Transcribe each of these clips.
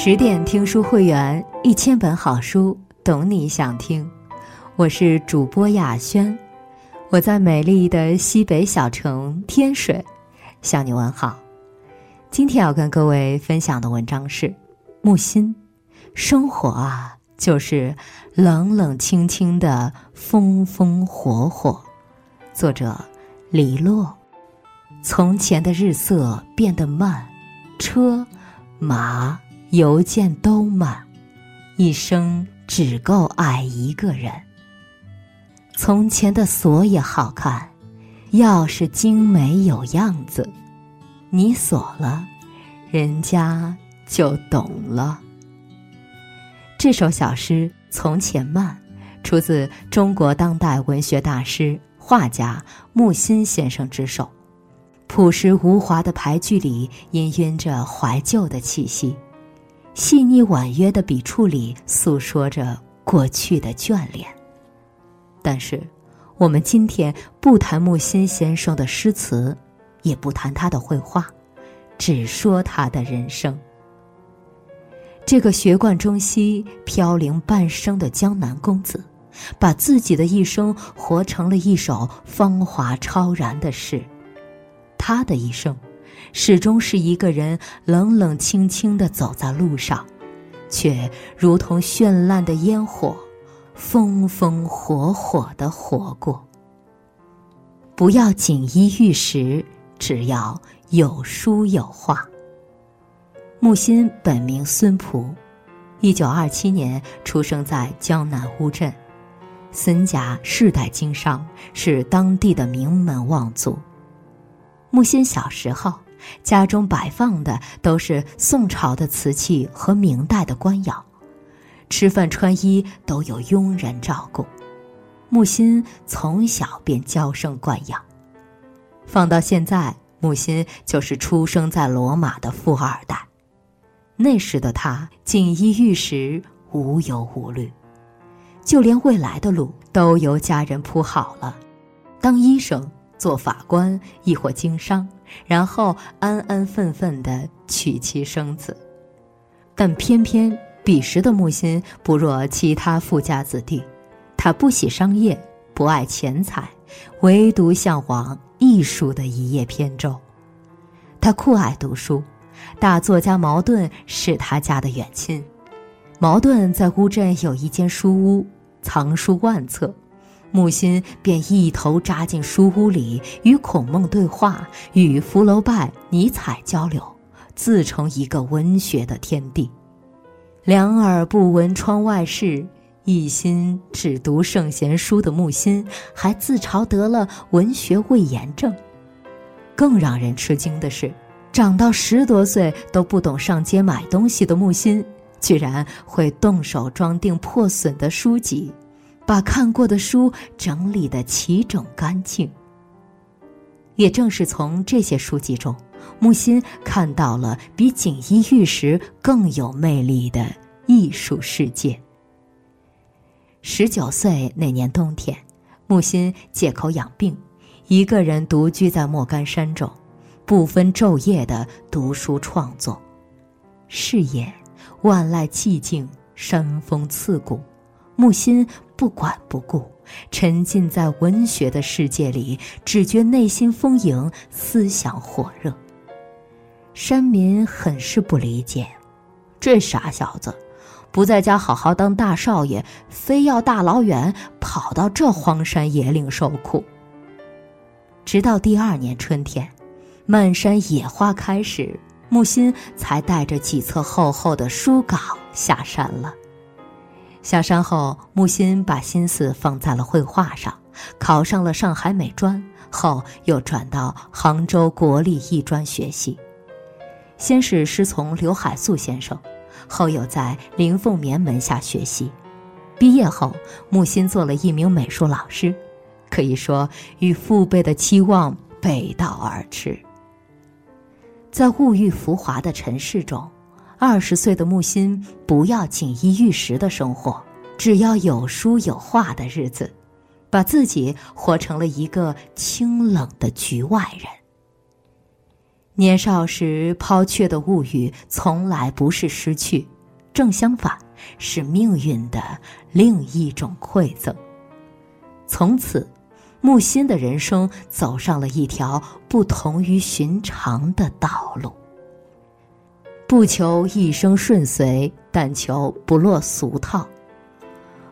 十点听书会员，一千本好书，懂你想听。我是主播雅轩，我在美丽的西北小城天水向你问好。今天要跟各位分享的文章是《木心》，生活啊，就是冷冷清清的风风火火。作者李洛。从前的日色变得慢，车马。邮件都慢，一生只够爱一个人。从前的锁也好看，钥匙精美有样子，你锁了，人家就懂了。这首小诗《从前慢》，出自中国当代文学大师、画家木心先生之手，朴实无华的排句里氤氲着怀旧的气息。细腻婉约的笔触里诉说着过去的眷恋。但是，我们今天不谈木心先生的诗词，也不谈他的绘画，只说他的人生。这个学贯中西、飘零半生的江南公子，把自己的一生活成了一首芳华超然的诗。他的一生。始终是一个人冷冷清清的走在路上，却如同绚烂的烟火，风风火火的活过。不要锦衣玉食，只要有书有画。木心本名孙璞，一九二七年出生在江南乌镇，孙家世代经商，是当地的名门望族。木心小时候。家中摆放的都是宋朝的瓷器和明代的官窑，吃饭穿衣都有佣人照顾。木心从小便娇生惯养，放到现在，木心就是出生在罗马的富二代。那时的他锦衣玉食，无忧无虑，就连未来的路都由家人铺好了，当医生。做法官，亦或经商，然后安安分分的娶妻生子。但偏偏彼时的木心不若其他富家子弟，他不喜商业，不爱钱财，唯独向往艺术的一叶扁舟。他酷爱读书，大作家茅盾是他家的远亲。茅盾在乌镇有一间书屋，藏书万册。木心便一头扎进书屋里，与孔孟对话，与福楼拜、尼采交流，自成一个文学的天地。两耳不闻窗外事，一心只读圣贤书的木心，还自嘲得了文学胃炎症。更让人吃惊的是，长到十多岁都不懂上街买东西的木心，居然会动手装订破损的书籍。把看过的书整理得齐整干净。也正是从这些书籍中，木心看到了比锦衣玉食更有魅力的艺术世界。十九岁那年冬天，木心借口养病，一个人独居在莫干山中，不分昼夜的读书创作。是夜，万籁寂静，山风刺骨。木心不管不顾，沉浸在文学的世界里，只觉内心丰盈，思想火热。山民很是不理解，这傻小子，不在家好好当大少爷，非要大老远跑到这荒山野岭受苦。直到第二年春天，漫山野花开时，木心才带着几册厚厚的书稿下山了。下山后，木心把心思放在了绘画上，考上了上海美专，后又转到杭州国立艺专学习。先是师从刘海粟先生，后又在林凤眠门下学习。毕业后，木心做了一名美术老师，可以说与父辈的期望背道而驰。在物欲浮华的尘世中。二十岁的木心不要锦衣玉食的生活，只要有书有画的日子，把自己活成了一个清冷的局外人。年少时抛却的物欲，从来不是失去，正相反，是命运的另一种馈赠。从此，木心的人生走上了一条不同于寻常的道路。不求一生顺遂，但求不落俗套。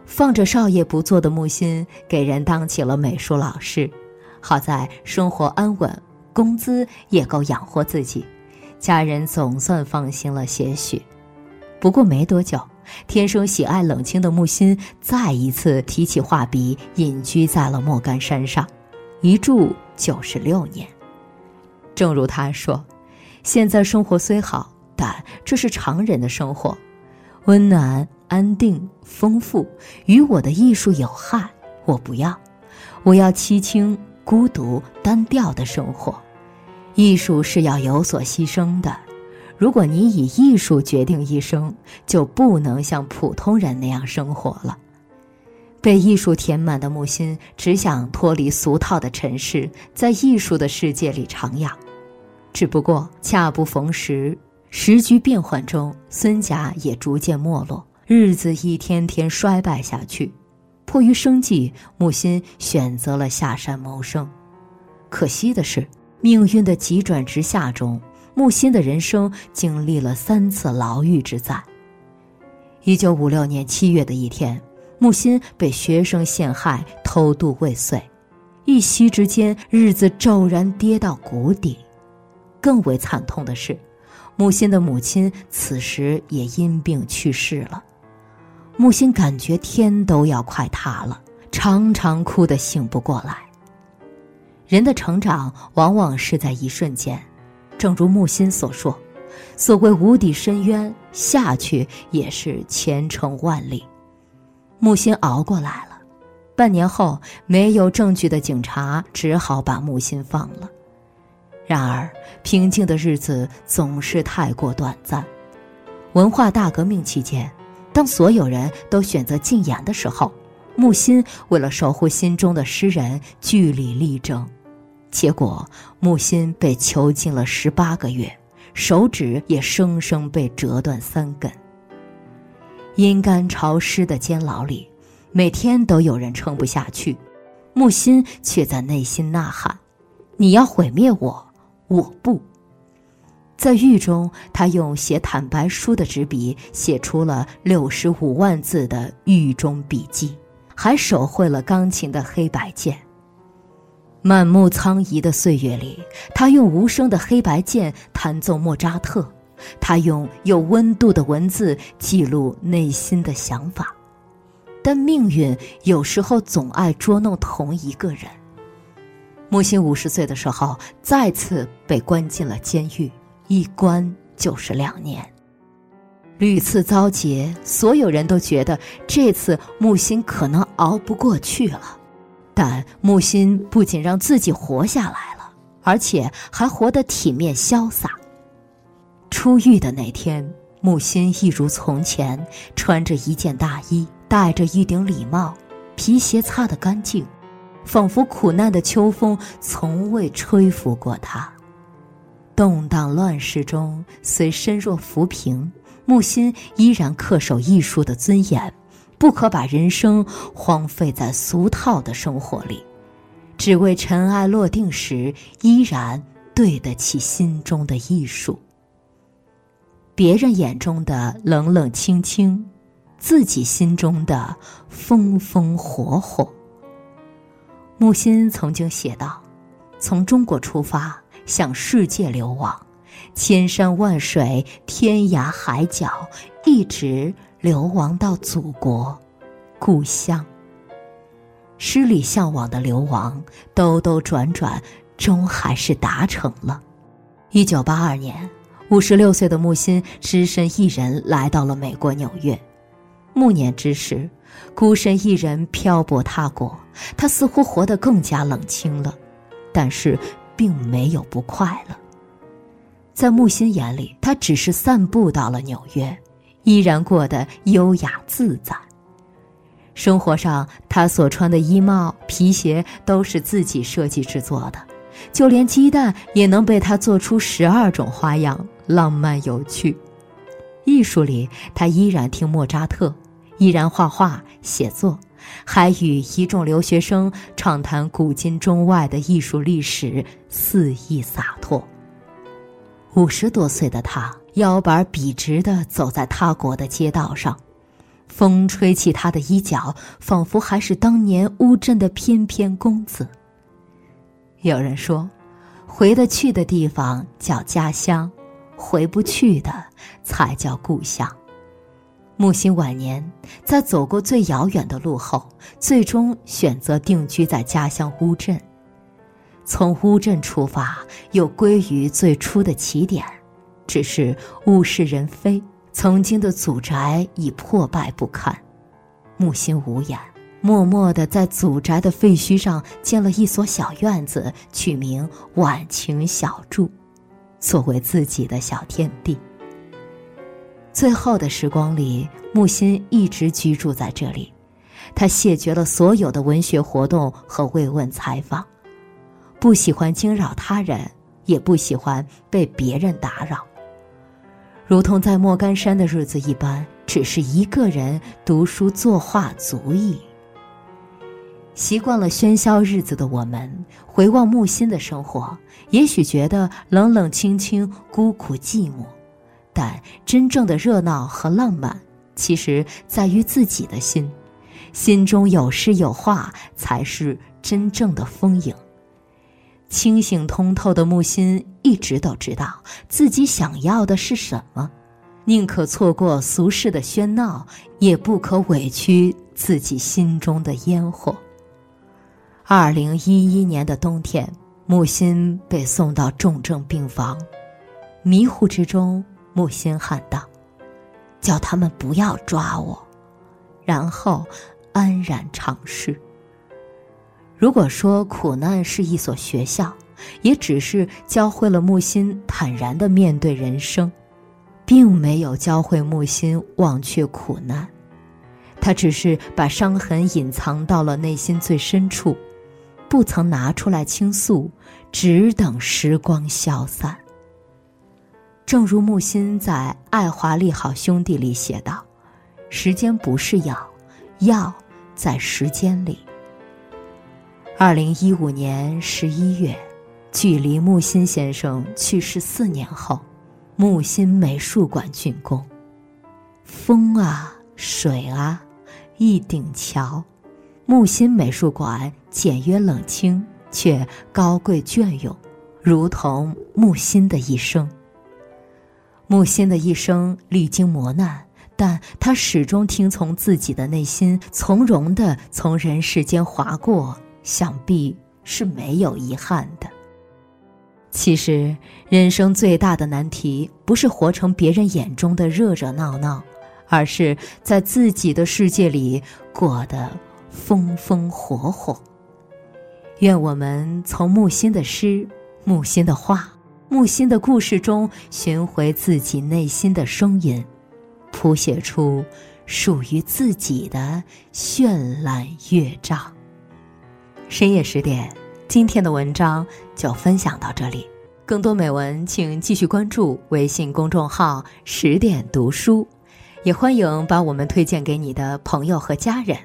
放着少爷不做的木心，给人当起了美术老师，好在生活安稳。工资也够养活自己，家人总算放心了些许。不过没多久，天生喜爱冷清的木心再一次提起画笔，隐居在了莫干山上，一住就是六年。正如他说：“现在生活虽好，但这是常人的生活，温暖、安定、丰富，与我的艺术有害，我不要。我要凄清、孤独、单调的生活。”艺术是要有所牺牲的，如果你以艺术决定一生，就不能像普通人那样生活了。被艺术填满的木心只想脱离俗套的尘世，在艺术的世界里徜徉。只不过恰不逢时，时局变幻中，孙家也逐渐没落，日子一天天衰败下去。迫于生计，木心选择了下山谋生。可惜的是。命运的急转直下中，木心的人生经历了三次牢狱之灾。一九五六年七月的一天，木心被学生陷害，偷渡未遂，一夕之间，日子骤然跌到谷底。更为惨痛的是，木心的母亲此时也因病去世了。木心感觉天都要快塌了，常常哭得醒不过来。人的成长往往是在一瞬间，正如木心所说：“所谓无底深渊，下去也是前程万里。”木心熬过来了。半年后，没有证据的警察只好把木心放了。然而，平静的日子总是太过短暂。文化大革命期间，当所有人都选择禁言的时候，木心为了守护心中的诗人，据理力争。结果，木心被囚禁了十八个月，手指也生生被折断三根。阴干潮湿的监牢里，每天都有人撑不下去，木心却在内心呐喊：“你要毁灭我，我不。”在狱中，他用写坦白书的纸笔写出了六十五万字的狱中笔记，还手绘了钢琴的黑白键。满目苍夷的岁月里，他用无声的黑白键弹奏莫扎特，他用有温度的文字记录内心的想法。但命运有时候总爱捉弄同一个人。木心五十岁的时候，再次被关进了监狱，一关就是两年。屡次遭劫，所有人都觉得这次木心可能熬不过去了。但木心不仅让自己活下来了，而且还活得体面潇洒。出狱的那天，木心一如从前，穿着一件大衣，戴着一顶礼帽，皮鞋擦得干净，仿佛苦难的秋风从未吹拂过他。动荡乱世中，虽身若浮萍，木心依然恪守艺术的尊严。不可把人生荒废在俗套的生活里，只为尘埃落定时依然对得起心中的艺术。别人眼中的冷冷清清，自己心中的风风火火。木心曾经写道：“从中国出发，向世界流亡，千山万水，天涯海角，一直。”流亡到祖国、故乡。诗里向往的流亡，兜兜转转，终还是达成了。一九八二年，五十六岁的木心只身一人来到了美国纽约。暮年之时，孤身一人漂泊他国，他似乎活得更加冷清了，但是并没有不快乐。在木心眼里，他只是散步到了纽约。依然过得优雅自在。生活上，他所穿的衣帽、皮鞋都是自己设计制作的，就连鸡蛋也能被他做出十二种花样，浪漫有趣。艺术里，他依然听莫扎特，依然画画写作，还与一众留学生畅谈古今中外的艺术历史，肆意洒脱。五十多岁的他，腰板笔直地走在他国的街道上，风吹起他的衣角，仿佛还是当年乌镇的翩翩公子。有人说，回得去的地方叫家乡。回不去的才叫故乡。木心晚年在走过最遥远的路后，最终选择定居在家乡乌镇。从乌镇出发，又归于最初的起点，只是物是人非，曾经的祖宅已破败不堪。木心无言，默默地在祖宅的废墟上建了一所小院子，取名晚晴小筑。作为自己的小天地。最后的时光里，木心一直居住在这里，他谢绝了所有的文学活动和慰问采访，不喜欢惊扰他人，也不喜欢被别人打扰，如同在莫干山的日子一般，只是一个人读书作画足矣。习惯了喧嚣日子的我们，回望木心的生活，也许觉得冷冷清清、孤苦寂寞。但真正的热闹和浪漫，其实在于自己的心。心中有诗有画，才是真正的丰盈。清醒通透的木心，一直都知道自己想要的是什么，宁可错过俗世的喧闹，也不可委屈自己心中的烟火。二零一一年的冬天，木心被送到重症病房，迷糊之中，木心喊道：“叫他们不要抓我。”然后安然长逝。如果说苦难是一所学校，也只是教会了木心坦然的面对人生，并没有教会木心忘却苦难。他只是把伤痕隐藏到了内心最深处。不曾拿出来倾诉，只等时光消散。正如木心在《爱华利好兄弟》里写道：“时间不是药，药在时间里。”二零一五年十一月，距离木心先生去世四年后，木心美术馆竣工。风啊，水啊，一顶桥。木心美术馆简约冷清，却高贵隽永，如同木心的一生。木心的一生历经磨难，但他始终听从自己的内心，从容的从人世间划过，想必是没有遗憾的。其实，人生最大的难题，不是活成别人眼中的热热闹闹，而是在自己的世界里过得。风风火火。愿我们从木心的诗、木心的画、木心的故事中寻回自己内心的声音，谱写出属于自己的绚烂乐章。深夜十点，今天的文章就分享到这里。更多美文，请继续关注微信公众号“十点读书”，也欢迎把我们推荐给你的朋友和家人。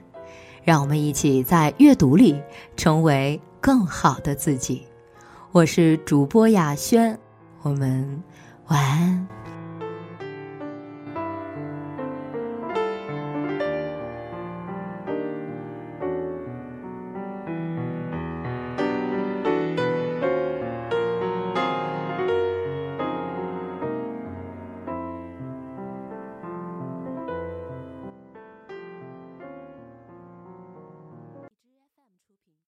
让我们一起在阅读里成为更好的自己。我是主播雅轩，我们晚安。